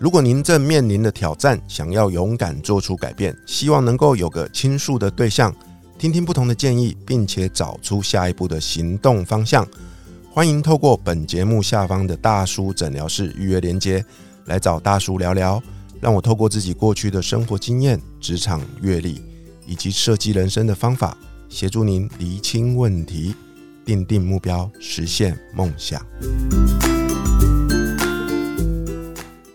如果您正面临的挑战，想要勇敢做出改变，希望能够有个倾诉的对象，听听不同的建议，并且找出下一步的行动方向，欢迎透过本节目下方的大叔诊疗室预约连接来找大叔聊聊，让我透过自己过去的生活经验、职场阅历以及设计人生的方法，协助您厘清问题，定定目标，实现梦想。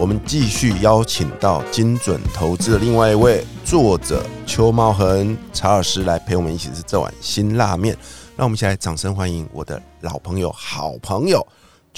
我们继续邀请到精准投资的另外一位作者邱茂恒查尔斯来陪我们一起吃这碗辛辣面。让我们一起来掌声欢迎我的老朋友、好朋友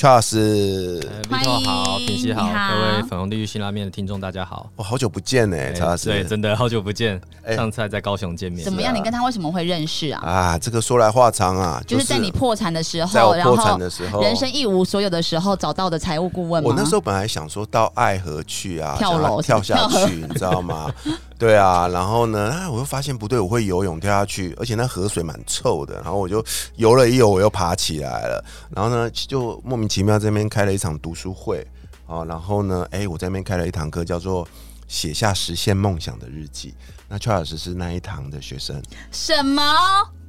Charles。呃欢 Vito 好，迎品熙好，各位粉红地狱辛拉面的听众大家好。我、好久不见呢、哎查尔斯。对，真的好久不见，哎上次还在高雄见面怎。么样？你跟他为什么会认识啊？啊，这个说来话长啊，就是在你破产的时候，在我破产的时候，人生一无所有的时候找到的财务顾问吗？我那时候本来想说到爱河去啊，跳楼跳下去，你知道吗？对啊，然后呢，啊，我又发现不对，我会游泳跳下去，而且那河水蛮臭的，然后我就游了一游，我又爬起来了，然后呢，就莫名其妙这边开了一场读书会，哦，然后呢，哎，我在那边开了一堂课，叫做写下实现梦想的日记。那邱老师是那一堂的学生，什么？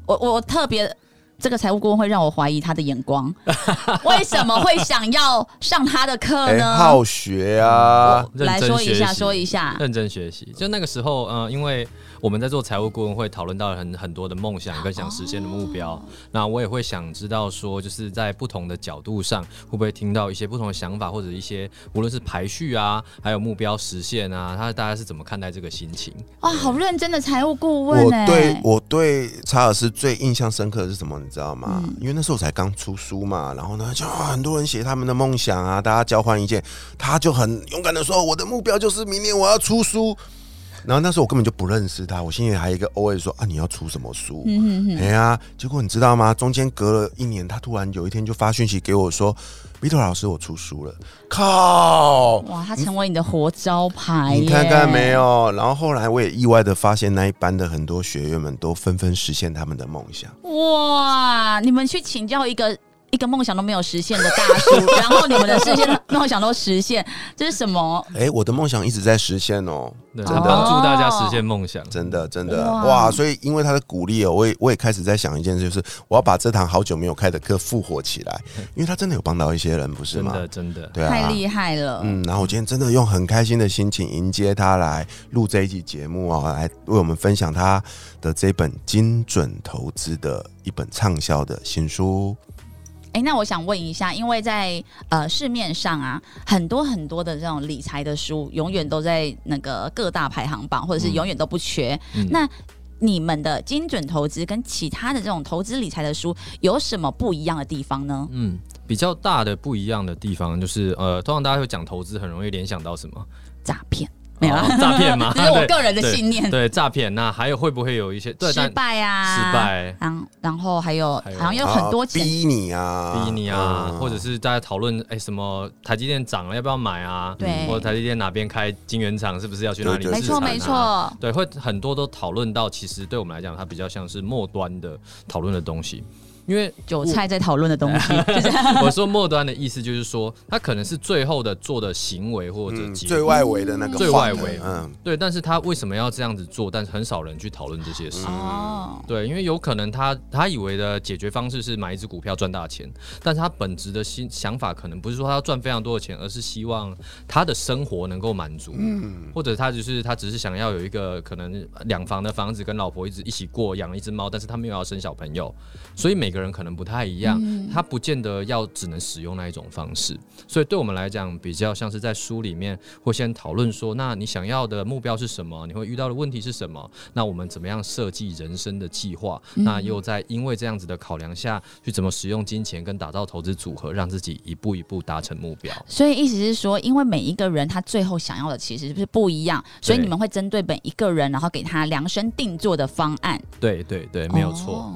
我我我特别。这个财务顾问会让我怀疑他的眼光，为什么会想要上他的课哎，呢？好学啊，来说一下，说一下。认真学习。就那个时候，呃，因为我们在做财务顾问会，讨论到很很多的梦想跟想实现的目标。那我也会想知道说，就是在不同的角度上，会不会听到一些不同的想法，或者一些无论是排序啊，还有目标实现啊，他大家是怎么看待这个心情？哇，好认真的财务顾问我哎、对我对查尔斯最印象深刻的是什么？你知道吗？嗯因为那时候我才刚出书嘛，然后呢，就啊很多人写他们的梦想啊，大家交换意见，他就很勇敢的说，我的目标就是明年我要出书。然后那时候我根本就不认识他，我心里还有一个 OS 说啊，你要出什么书？嗯哎呀，结果你知道吗？中间隔了一年，他突然有一天就发讯息给我说，Vito 老师，我出书了。靠！哇，他成为你的活招牌耶，你看看没有？然后后来我也意外的发现，那一班的很多学员们都纷纷实现他们的梦想。哇！你们去请教一个一个梦想都没有实现的大叔，然后你们的实现梦想都实现，这是什么？哎、我的梦想一直在实现哦，真的帮助大家实现梦想。真的真的哇哇！所以因为他的鼓励哦，我也我也开始在想一件事，就是我要把这堂好久没有开的课复活起来，因为他真的有帮到一些人，不是吗？真的，真的，对啊，太厉害了！嗯，然后我今天真的用很开心的心情迎接他来录这一集节目哦，来为我们分享他的这本精准投资的一本畅销的新书。哎、那我想问一下，因为在呃市面上啊，很多很多的这种理财的书，永远都在那个各大排行榜，或者是永远都不缺。嗯那你们的精准投资跟其他的这种投资理财的书有什么不一样的地方呢？嗯，比较大的不一样的地方就是，呃，通常大家会讲投资，很容易联想到什么？诈骗没有。诈骗吗？这是我个人的信念。对诈骗，那还有会不会有一些失败啊，失败。然然后还有好像有很多逼你啊，逼你啊，嗯。或者是大家讨论哎什么台积电涨了要不要买啊？对。或者台积电哪边开晶圆厂是不是要去哪里没错没错，对，会很多都讨论到，其实对我们来讲，它比较像是末端的讨论的东西，因为韭菜在讨论的东西，我说末端的意思就是说，他可能是最后的做的行为或者嗯，最外围的那个最外围。嗯，对，但是他为什么要这样子做？但是很少人去讨论这些事。哦，对，因为有可能他他以为的解决方式是买一只股票赚大钱，但是他本质的心想法可能不是说他要赚非常多的钱，而是希望他的生活能够满足，嗯。或者他就是他只是想要有一个可能两房的房子跟老婆一直一起过，养了一只猫，但是他没有要生小朋友，所以每个人可能不太一样，他不见得要只能使用那一种方式。所以对我们来讲，比较像是在书里面会先讨论说，那你想要的目标是什么？你会遇到的问题是什么？那我们怎么样设计人生的计划？那又在因为这样子的考量下去怎么使用金钱跟打造投资组合，让自己一步一步达成目标。所以意思是说，因为每一个人他最后想要的其实是不一样，所以你们会针对每一个人，然后给他量身定做的方案。对对对，没有错。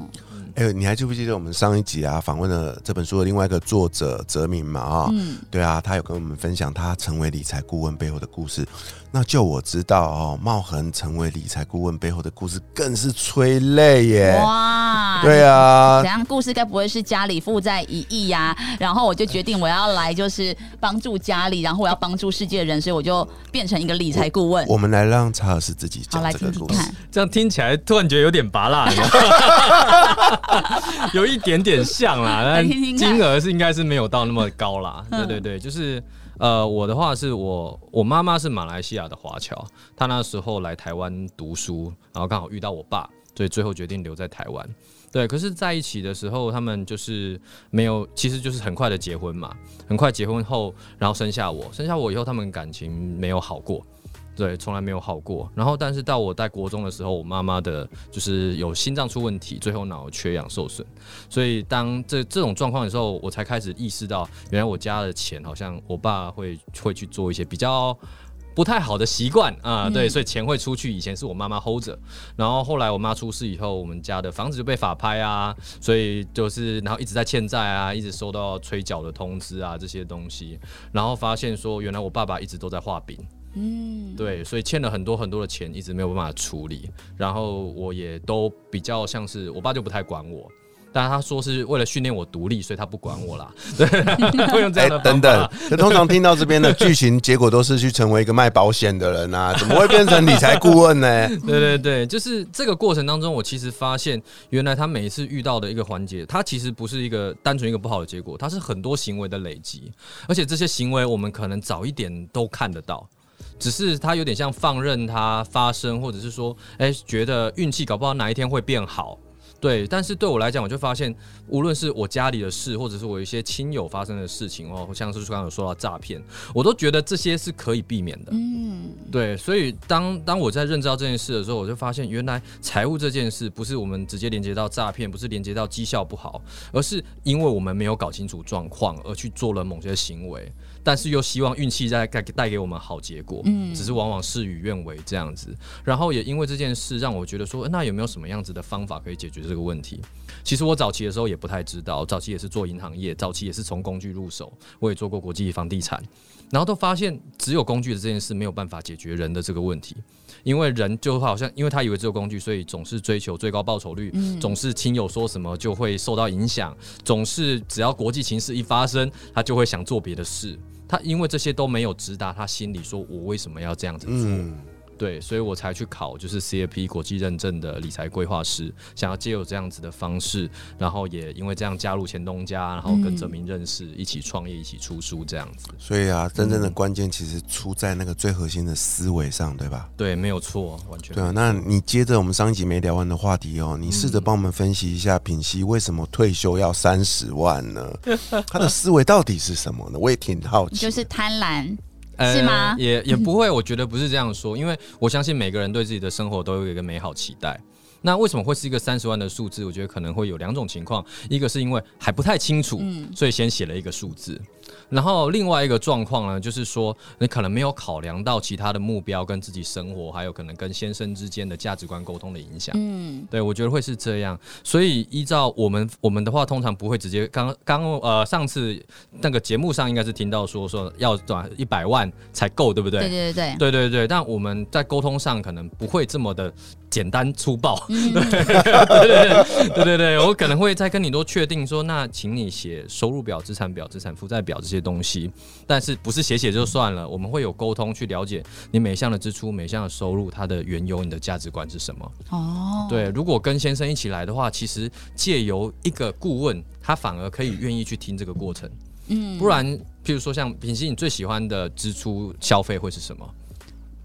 哎，你还记不记得我们上一集啊访问了这本书的另外一个作者泽明嘛？啊，嗯，对啊，他有跟我们分享他成为理财顾问背后的故事。那就我知道哦，茂恒成为理财顾问背后的故事更是催泪耶！哇，对啊，怎样故事该不会是家里负债一亿呀？然后我就决定我要来就是帮助家里，然后我要帮助世界人，所以我就变成一个理财顾问。我们来让查尔斯自己讲这个故事，这样听起来突然觉得有点拔辣，有一点点像啦，但金额是应该是没有到那么高啦。对对对，就是。呃，我的话是我我妈妈是马来西亚的华侨，她那时候来台湾读书，然后刚好遇到我爸，所以最后决定留在台湾。对，可是在一起的时候，他们就是没有，其实就是很快的结婚嘛，很快结婚后，然后生下我，生下我以后，他们感情没有好过。对，从来没有好过。然后，但是到我在国中的时候，我妈妈的就是有心脏出问题，最后脑缺氧受损。所以，当这这种状况的时候，我才开始意识到，原来我家的钱好像我爸会会去做一些比较不太好的习惯啊。对，所以钱会出去。以前是我妈妈 hold 着，然后后来我妈出事以后，我们家的房子就被法拍啊，所以就是然后一直在欠债啊，一直收到催缴的通知啊这些东西，然后发现说，原来我爸爸一直都在画饼。嗯，对，所以欠了很多很多的钱，一直没有办法处理。然后我也都比较像是我爸就不太管我，但他说是为了训练我独立，所以他不管我啦。对，会用这样的等等。那通常听到这边的剧情，结果都是去成为一个卖保险的人啊，怎么会变成理财顾问呢？对对对，就是这个过程当中，我其实发现，原来他每一次遇到的一个环节，他其实不是一个单纯一个不好的结果，他是很多行为的累积，而且这些行为我们可能早一点都看得到。只是他有点像放任它发生，或者是说，哎，觉得运气搞不好哪一天会变好，对。但是对我来讲，我就发现，无论是我家里的事，或者是我一些亲友发生的事情哦，像是刚刚有说到诈骗，我都觉得这些是可以避免的。嗯，对。所以当当我在认知到这件事的时候，我就发现，原来财务这件事不是我们直接连接到诈骗，不是连接到绩效不好，而是因为我们没有搞清楚状况而去做了某些行为。但是又希望运气在带带给我们好结果，嗯，只是往往事与愿违这样子。然后也因为这件事，让我觉得说，那有没有什么样子的方法可以解决这个问题？其实我早期的时候也不太知道，早期也是做银行业，早期也是从工具入手，我也做过国际房地产，然后都发现只有工具的这件事没有办法解决人的这个问题，因为人就好像因为他以为只有工具，所以总是追求最高报酬率，总是亲友说什么就会受到影响，总是只要国际情势一发生，他就会想做别的事。他因为这些都没有直达他心里，说我为什么要这样子做？对，所以我才去考，就是 CFP 国际认证的理财规划师，想要借有这样子的方式，然后也因为这样加入钱东家，然后跟泽明认识，一起创业，一起出书这样子。所以啊，真正的关键其实出在那个最核心的思维上，对吧？对，没有错，完全对啊。那你接着我们上一集没聊完的话题哦，你试着帮我们分析一下品熙为什么退休要三十万呢？他的思维到底是什么呢？我也挺好奇。就是贪婪。是吗？也也 不会，我觉得不是这样说，因为我相信每个人对自己的生活都有一个美好期待。那为什么会是一个三十万的数字？我觉得可能会有两种情况，一个是因为还不太清楚，所以先写了一个数字。然后另外一个状况呢，就是说你可能没有考量到其他的目标跟自己生活，还有可能跟先生之间的价值观沟通的影响。嗯，对，我觉得会是这样。所以依照我们我们的话，通常不会直接刚刚呃上次那个节目上应该是听到说说要短一百万才够，对不对？对对对对对对。但我们在沟通上可能不会这么的简单粗暴。对对 对对对，我可能会再跟你多确定说，那请你写收入表、资产表、资产负债表这些。些东西，但是不是写写就算了？我们会有沟通去了解你每项的支出、每项的收入，它的缘由，你的价值观是什么？哦，对。如果跟先生一起来的话，其实借由一个顾问，他反而可以愿意去听这个过程。嗯，不然，譬如说像品熙，你最喜欢的支出消费会是什么？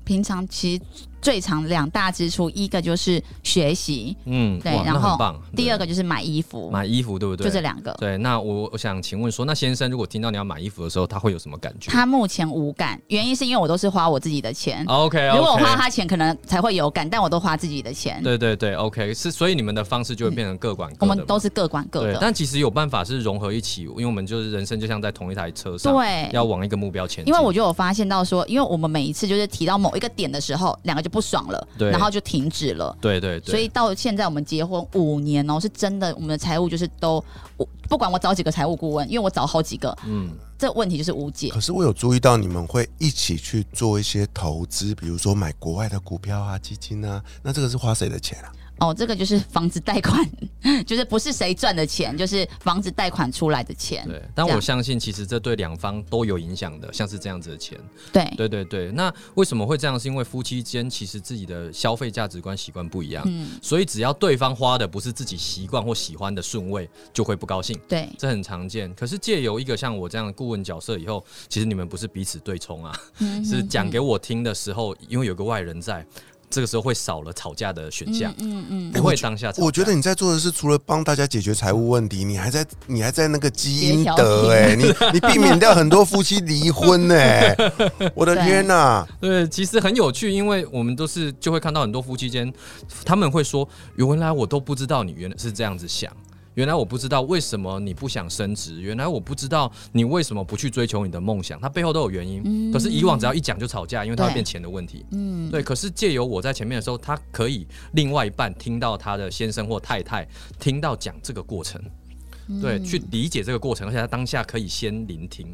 平常其实最常两大支出，一个就是学习，嗯，对然后。第二个个就是买衣服，买衣服，对不对？就这两个。对，那我我想请问说，那先生如果听到你要买衣服的时候，他会有什么感觉他目前无感，原因是因为我都是花我自己的钱。？OK，如果我花他钱，可能才会有感，但我都花自己的钱。对对对，OK，是，所以你们的方式就会变成各管各的嘛、我们都是各管各对，的。但其实有办法是融合一起，因为我们就是人生就像在同一台车上，对，要往一个目标前进。因为我就有发现到说，因为我们每一次就是提到某一个点的时候，两个就不爽了，对然后就停止了。对对对，所以到现在我们结婚五年哦，是真的，我们的财务就是都，我不管我找几个财务顾问，因为我找好几个，嗯，这问题就是无解。可是我有注意到你们会一起去做一些投资，比如说买国外的股票啊、基金啊，那这个是花谁的钱啊？哦，这个就是房子贷款，就是不是谁赚的钱，就是房子贷款出来的钱。对。但我相信，其实这对两方都有影响的，像是这样子的钱。对对对对，那为什么会这样？是因为夫妻间其实自己的消费价值观、习惯不一样，嗯所以只要对方花的不是自己习惯或喜欢的顺位，就会不高兴。对这很常见，可是借由一个像我这样的顾问角色以后，其实你们不是彼此对冲啊，嗯是讲给我听的时候，因为有个外人在，这个时候会少了吵架的选项，嗯嗯不会当下吵架。我觉得你在做的是，除了帮大家解决财务问题，你还在你还在那个基因协调德哎、你你避免掉很多夫妻离婚哎、我的天呐、对，其实很有趣，因为我们都是就会看到很多夫妻间，他们会说，原来我都不知道你原来是这样子想。原来我不知道为什么你不想升职，原来我不知道你为什么不去追求你的梦想，它背后都有原因。可是以往只要一讲就吵架，因为它会变钱的问题。嗯，对，可是借由我在前面的时候，他可以另外一半听到他的先生或太太听到讲这个过程，对，去理解这个过程，而且他当下可以先聆听，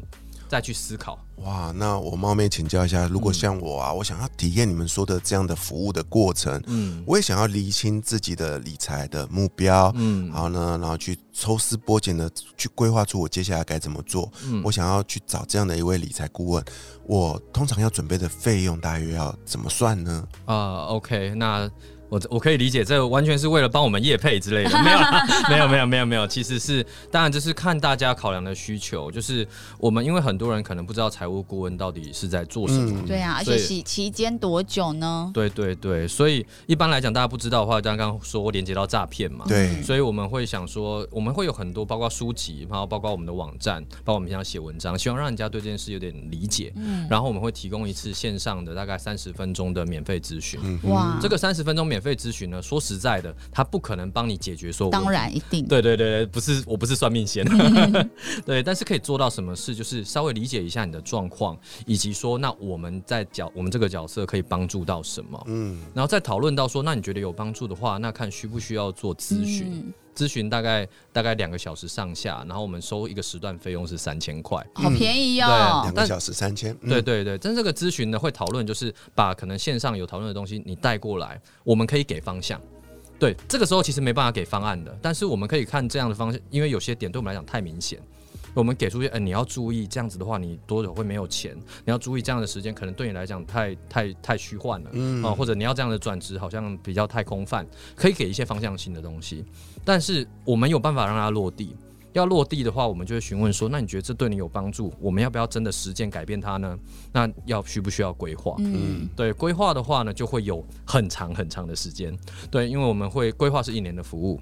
再去思考。哇，那我冒昧请教一下，如果像我啊，我想要体验你们说的这样的服务的过程，嗯我也想要厘清自己的理财的目标，嗯然后呢，然后去抽丝剥茧的去规划出我接下来该怎么做。嗯我想要去找这样的一位理财顾问，我通常要准备的费用大约要怎么算呢？啊、o k 那我我可以理解，这完全是为了帮我们业配之类的，没有啦，没有，没有，没有，没有，其实是当然这是看大家考量的需求，就是我们因为很多人可能不知道财务顾问到底是在做什么。嗯对啊，而且期期间多久呢？对对对，所以一般来讲，大家不知道的话，刚刚说连接到诈骗嘛，对，所以我们会想说，我们会有很多，包括书籍，然后包括我们的网站，包括我们平常写文章，希望让人家对这件事有点理解。嗯然后我们会提供一次线上的大概三十分钟的免费咨询。哇，这个三十分钟免费咨询呢，说实在的，他不可能帮你解决所有。当然一定。对对对对，不是我不是算命仙，对，但是可以做到什么事，就是稍微理解一下你的状况，以及说那我们在角我们这个角色可以帮助到什么，嗯，然后再讨论到说，那你觉得有帮助的话，那看需不需要做咨询。嗯咨询大概大概两个小时上下，然后我们收一个时段费用是三千块。好便宜哦对。两个小时三千，嗯对对对，但这个咨询呢会讨论，就是把可能线上有讨论的东西你带过来，我们可以给方向。对，这个时候其实没办法给方案的，但是我们可以看这样的方向，因为有些点对我们来讲太明显。我们给出去，嗯、你要注意这样子的话，你多久会没有钱？你要注意这样的时间，可能对你来讲太太太虚幻了，嗯啊、或者你要这样的转职，好像比较太空泛，可以给一些方向性的东西，但是我们有办法让它落地。要落地的话，我们就会询问说，那你觉得这对你有帮助？我们要不要真的实践改变它呢？那要需不需要规划？嗯，对规划的话呢，就会有很长很长的时间。对，因为我们会规划是一年的服务。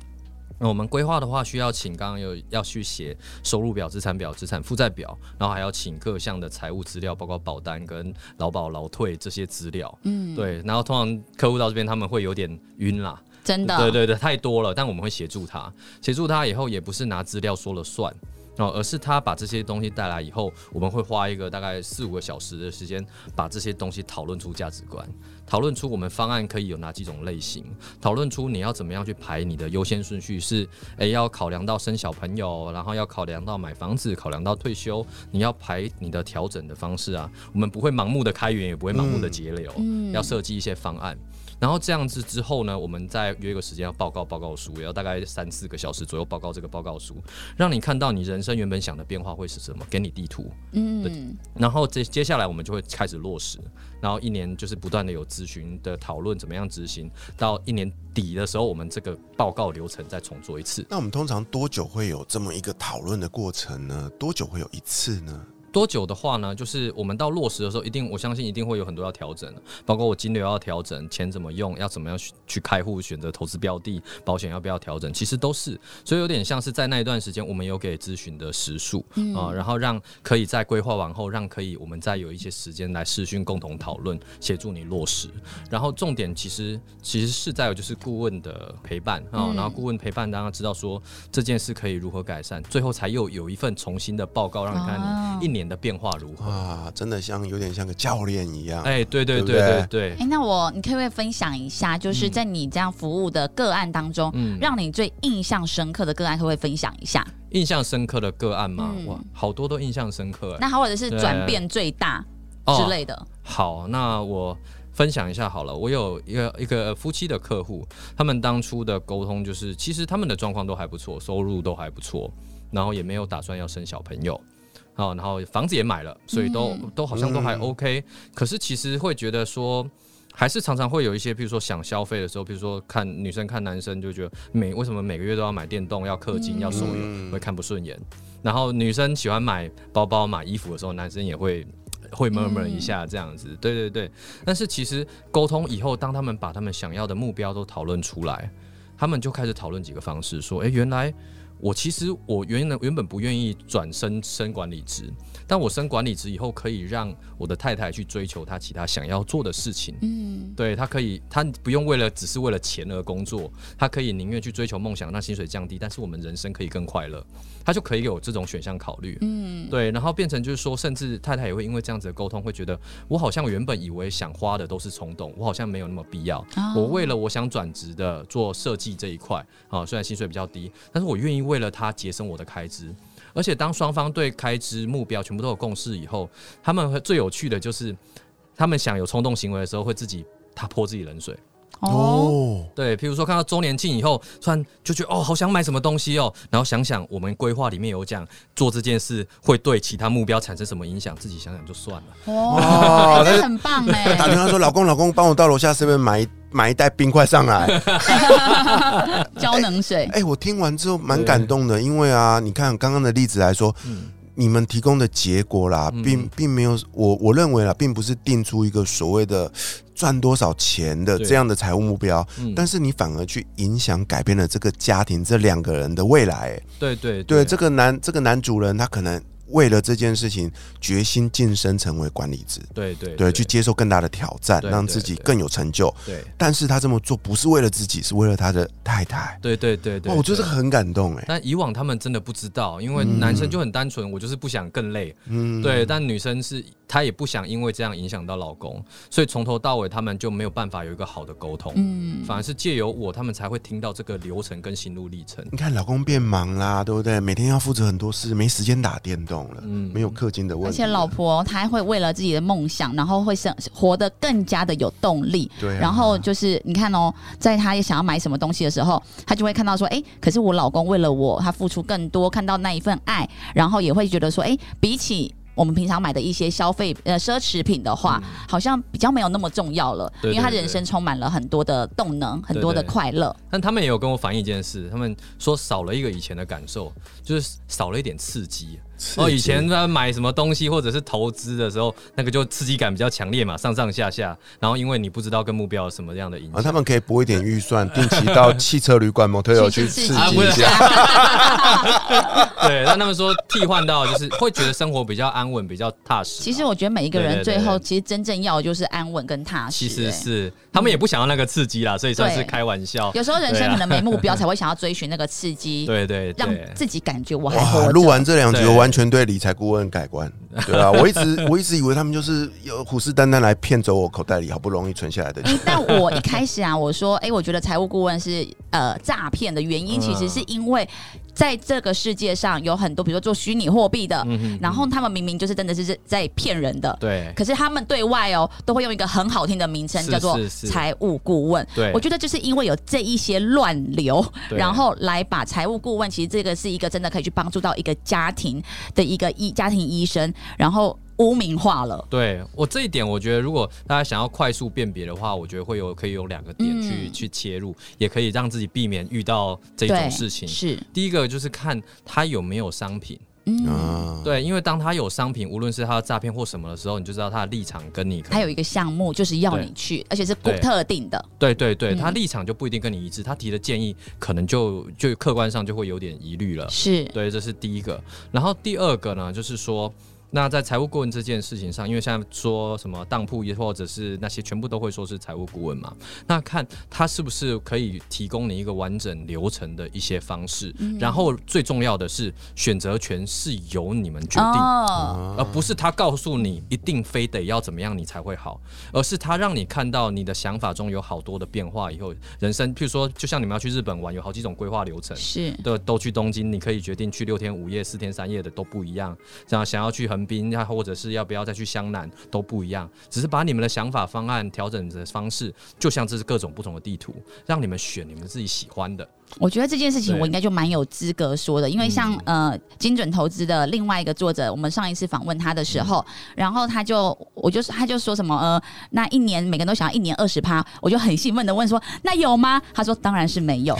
那我们规划的话，需要请刚刚有要去写收入表、资产表、资产负债表，然后还要请各项的财务资料，包括保单跟劳保、劳退这些资料。嗯，对。然后通常客户到这边他们会有点晕啦，真的。对对对，太多了，但我们会协助他，协助他以后也不是拿资料说了算。哦，而是他把这些东西带来以后，我们会花一个大概四五个小时的时间，把这些东西讨论出价值观，讨论出我们方案可以有哪几种类型，讨论出你要怎么样去排你的优先顺序是，诶要考量到生小朋友，然后要考量到买房子，考量到退休，你要排你的调整的方式啊。我们不会盲目的开源，也不会盲目的节流，要设计一些方案。然后这样子之后呢，我们再约一个时间要报告报告书，也要大概三四个小时左右报告这个报告书，让你看到你人生原本想的变化会是什么，给你地图。嗯，然后接接下来我们就会开始落实，然后一年就是不断的有咨询的讨论，怎么样执行，到一年底的时候，我们这个报告流程再重做一次。那我们通常多久会有这么一个讨论的过程呢？多久会有一次呢？多久的话呢？就是我们到落实的时候，一定我相信一定会有很多要调整的，包括我金流要调整，钱怎么用，要怎么样去去开户，选择投资标的，保险要不要调整，其实都是，所以有点像是在那一段时间，我们有给咨询的时数啊、然后让可以在规划完后，让可以我们再有一些时间来视讯共同讨论，协助你落实。然后重点其实其实是在有就是顾问的陪伴啊、然后顾问陪伴大家知道说这件事可以如何改善，最后才又有一份重新的报告，让你看一年的变化如何。啊，真的像有点像个教练一样。哎、对对对对对哎、，那我你可不可以分享一下，就是在你这样服务的个案当中，嗯让你最印象深刻的个案，可不可以分享一下？印象深刻的个案吗，嗯哇，好多都印象深刻哎。那或者是转变最大哦之类的？好，那我分享一下好了。我有一个一个夫妻的客户，他们当初的沟通就是，其实他们的状况都还不错，收入都还不错，然后也没有打算要生小朋友。好，然后房子也买了，所以都、嗯都好像都还嗯 OK、可是其实会觉得说，还是常常会有一些，比如说想消费的时候，比如说看女生看男生，就觉得每为什么每个月都要买电动、要氪金、嗯要手游，嗯会看不顺眼。然后女生喜欢买包包、买衣服的时候，男生也会会 murmur 一下这样子。对对对。但是其实沟通以后，当他们把他们想要的目标都讨论出来，他们就开始讨论几个方式，说：诶，原来我其实我原来原本不愿意转升升管理职，但我升管理职以后，可以让我的太太去追求她其他想要做的事情。嗯，对她可以，她不用为了只是为了钱而工作，她可以宁愿去追求梦想，让薪水降低，但是我们人生可以更快乐，她就可以有这种选项考虑。嗯，对，然后变成就是说，甚至太太也会因为这样子的沟通，会觉得我好像原本以为想花的都是冲动，我好像没有那么必要。哦我为了我想转职的做设计这一块啊，虽然薪水比较低，但是我愿意为了他节省我的开支。而且当双方对开支目标全部都有共识以后，他们会最有趣的就是，他们想有冲动行为的时候，会自己他泼自己冷水。哦，哦，对，譬如说看到周年庆以后，突然就觉得哦，好想买什么东西哦，然后想想我们规划里面有讲做这件事会对其他目标产生什么影响，自己想想就算了。哦，哦哎这很棒哎、打电话说：“老公，老公，帮我到楼下 seven 买一买一袋冰块上来。浇冷水”，哎，我听完之后蛮感动的，因为啊，你看刚刚的例子来说，嗯，你们提供的结果啦，嗯。并并没有我我认为啦，并不是定出一个所谓的赚多少钱的这样的财务目标，嗯。但是你反而去影响改变了这个家庭这两个人的未来。哎对对。对，这个男这个男主人他可能为了这件事情决心晋升成为管理职，对对对，去接受更大的挑战，对让自己更有成就。对但是他这么做不是为了自己，是为了他的太太。对对对对，哦，我觉得这个很感动哎。但以往他们真的不知道，因为男生就很单纯，我就是不想更累。嗯，对，但女生是她也不想因为这样影响到老公，所以从头到尾他们就没有办法有一个好的沟通。嗯，反而是借由我，他们才会听到这个流程跟心路历程。你看老公变忙啦，对不对？每天要负责很多事，没时间打电动了，嗯没有氪金的问题。而且老婆她还会为了自己的梦想，然后会生活得更加的有动力。对啊，然后就是你看哦，在她也想要买什么东西的时候，她就会看到说，哎，可是我老公为了我，他付出更多，看到那一份爱，然后也会觉得说，哎，比起。我们平常买的一些消费呃奢侈品的话，好像比较没有那么重要了，因为他人生充满了很多的动能，很多的快乐。但他们也有跟我反映一件事，他们说少了一个以前的感受，就是少了一点刺激。刺哦，以前他买什么东西或者是投资的时候，那个就刺激感比较强烈嘛，上上下下。然后因为你不知道跟目标有什么样的影啊，响，他们可以拨一点预算，定期到汽车旅馆、motel 去刺激激一下。对，让他们说替换到就是会觉得生活比较安稳，比较踏实。其实我觉得每一个人最后其实真正要的就是安稳跟踏实。其实哎是他们也不想要那个刺激啦，所以算是开玩笑。有时候人生可能没目标，才会想要追寻那个刺激，对对让，自己感觉我还活哇，着。录完这两集，对我完全对理财顾问改观。对啊，我一直我一直以为他们就是有虎视眈眈来骗走我口袋里好不容易存下来的钱哎。，但我一开始啊，我说，哎、我觉得财务顾问是呃诈骗的原因，嗯其实是因为在这个世界上有很多，比如说做虚拟货币的，然后他们明明就是真的是在骗人的。对。可是他们对外哦，都会用一个很好听的名称，叫做财务顾问。对，我觉得就是因为有这一些乱流，然后来把财务顾问，其实这个是一个真的可以去帮助到一个家庭的一个医家庭医生，然后污名化了。对我这一点，我觉得如果大家想要快速辨别的话，我觉得会有可以有两个点去、嗯去切入，也可以让自己避免遇到这种，事情。是第一个就是看他有没有商品，嗯，啊，对，因为当他有商品，无论是他的诈骗或什么的时候，你就知道他的立场跟你可能还有一个项目就是要你去，而且是不特定的。对对对，嗯他立场就不一定跟你一致，他提的建议可能就就客观上就会有点疑虑了。是，对，这是第一个。然后第二个呢，就是说，那在财务顾问这件事情上，因为现在说什么当铺也或者是那些全部都会说是财务顾问嘛，那看他是不是可以提供你一个完整流程的一些方式。然后最重要的是，选择权是由你们决定。哦，而不是他告诉你一定非得要怎么样你才会好，而是他让你看到你的想法中有好多的变化。以后人生，譬如说，就像你们要去日本玩，有好几种规划流程，是，的都去东京，你可以决定去六天五夜、四天三夜的都不一样。这样想要去横滨，或者是要不要再去湘南都不一样。只是把你们的想法方案调整的方式，就像这是各种不同的地图，让你们选你们自己喜欢的。我觉得这件事情我应该就蛮有资格说的，因为像、呃精准投资的另外一个作者，我们上一次访问他的时候，然后他就我就是他就说什么呃那一年每个人都想要一年二十趴，我就很兴奋的问说那有吗？他说当然是没有。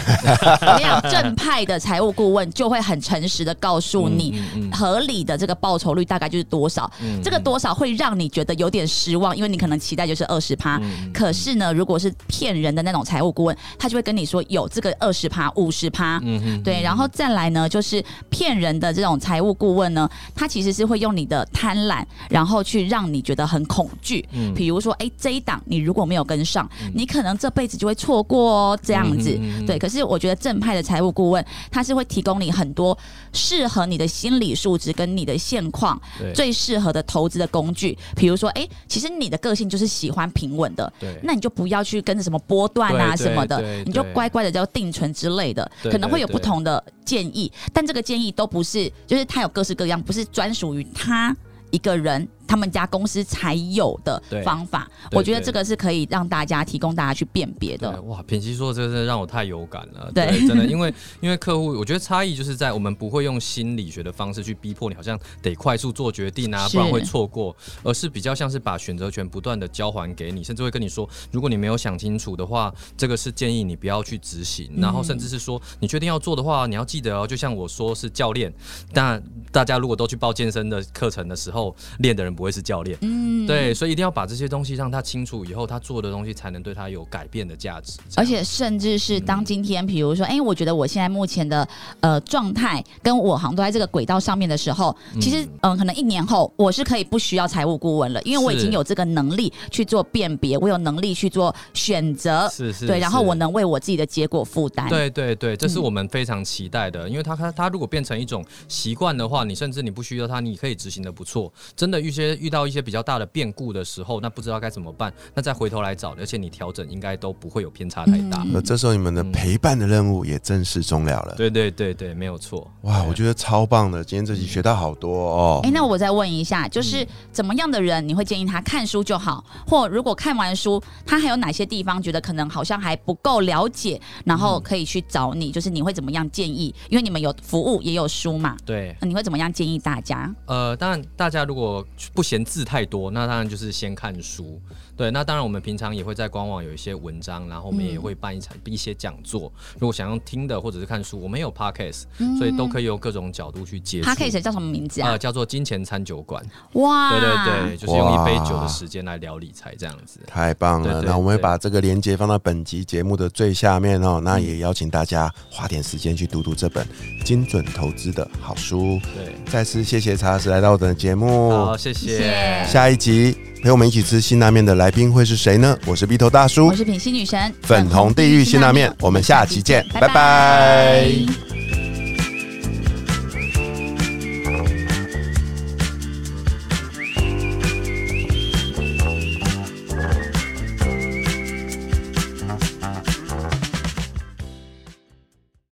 我跟你讲，正派的财务顾问就会很诚实的告诉你。合理的这个报酬率大概就是多少？嗯这个多少会让你觉得有点失望，因为你可能期待就是二十趴，嗯可是呢，如果是骗人的那种财务顾问，他就会跟你说有这个二十趴、五十趴，嗯嗯对，然后再来呢，就是骗人的这种财务顾问呢，他其实是会用你的贪婪，然后去让你觉得很恐惧。嗯。比如说，哎，这一档你如果没有跟上，你可能这辈子就会错过哦，这样子。嗯哼嗯哼。对，可是我觉得正派的财务顾问，他是会提供你很多适合你的心理素质跟你的现况最适合的投资的工具。比如说，哎，其实你的个性就是喜欢平稳的，对。那你就不要去跟着什么波段啊什么的对，你就乖乖的叫定存之类的，可能会有不同的建议，但这个建议都不是，就是他有各式各样，不是专属于他一个人。他们家公司才有的方法，我觉得这个是可以让大家提供大家去辨别的。哇，品熙说这个真的让我太有感了。对。真的，因为因为客户，我觉得差异就是在我们不会用心理学的方式去逼迫你，好像得快速做决定啊，不然会错过，而是比较像是把选择权不断的交还给你，甚至会跟你说，如果你没有想清楚的话，这个是建议你不要去执行，然后甚至是说你确定要做的话，你要记得哦，就像我说是教练，那大家如果都去报健身的课程的时候，练的人不会是教练。嗯，对，所以一定要把这些东西让他清楚，以后他做的东西才能对他有改变的价值。而且甚至是当今天，比如说，哎、我觉得我现在目前的呃状态跟我好像都在这个轨道上面的时候，其实嗯、可能一年后我是可以不需要财务顾问了，因为我已经有这个能力去做辨别，我有能力去做选择，是是，对，然后我能为我自己的结果负担。对对对，这是嗯我们非常期待的，因为他他他如果变成一种习惯的话，你甚至你不需要他，你可以执行的不错。真的遇些遇到一些比较大的变故的时候，那不知道该怎么办，那再回头来找，而且你调整应该都不会有偏差太大。嗯那这时候你们的陪伴的任务也正式终了了。对对对对，没有错。哇，我觉得超棒的，今天这集学到好多哦哎、。那我再问一下，就是怎么样的人你会建议他看书就好，或如果看完书，他还有哪些地方觉得可能好像还不够了解，然后可以去找你，就是你会怎么样建议？因为你们有服务也有书嘛，对，那你会怎么样建议大家？呃，当然，大家如果不嫌字太多，那当然就是先看书。对，那当然我们平常也会在官网有一些文章，然后我们也会办一场一些讲座。如果想要听的或者是看书，我们也有 podcast，、所以都可以用各种角度去接触。他可以叫什么名字啊呃，？叫做金钱餐酒馆。哇，对对对，就是用一杯酒的时间来聊理财这样子。太棒了！那我们会把这个链接放到本集节目的最下面哦。那也邀请大家花点时间去读读这本精准投资的好书。对，再次谢谢查老师来到我的节目好，。谢谢谢。下一集陪我们一起吃辛拉面的来宾会是谁呢？我是鼻头大叔。我，是品心女神，粉红地狱辛拉面，我们下期见，拜拜